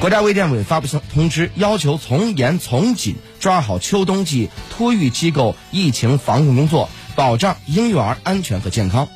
国家卫健委发布通知，要求从严从紧抓好秋冬季托育机构疫情防控工作，保障婴幼儿安全和健康。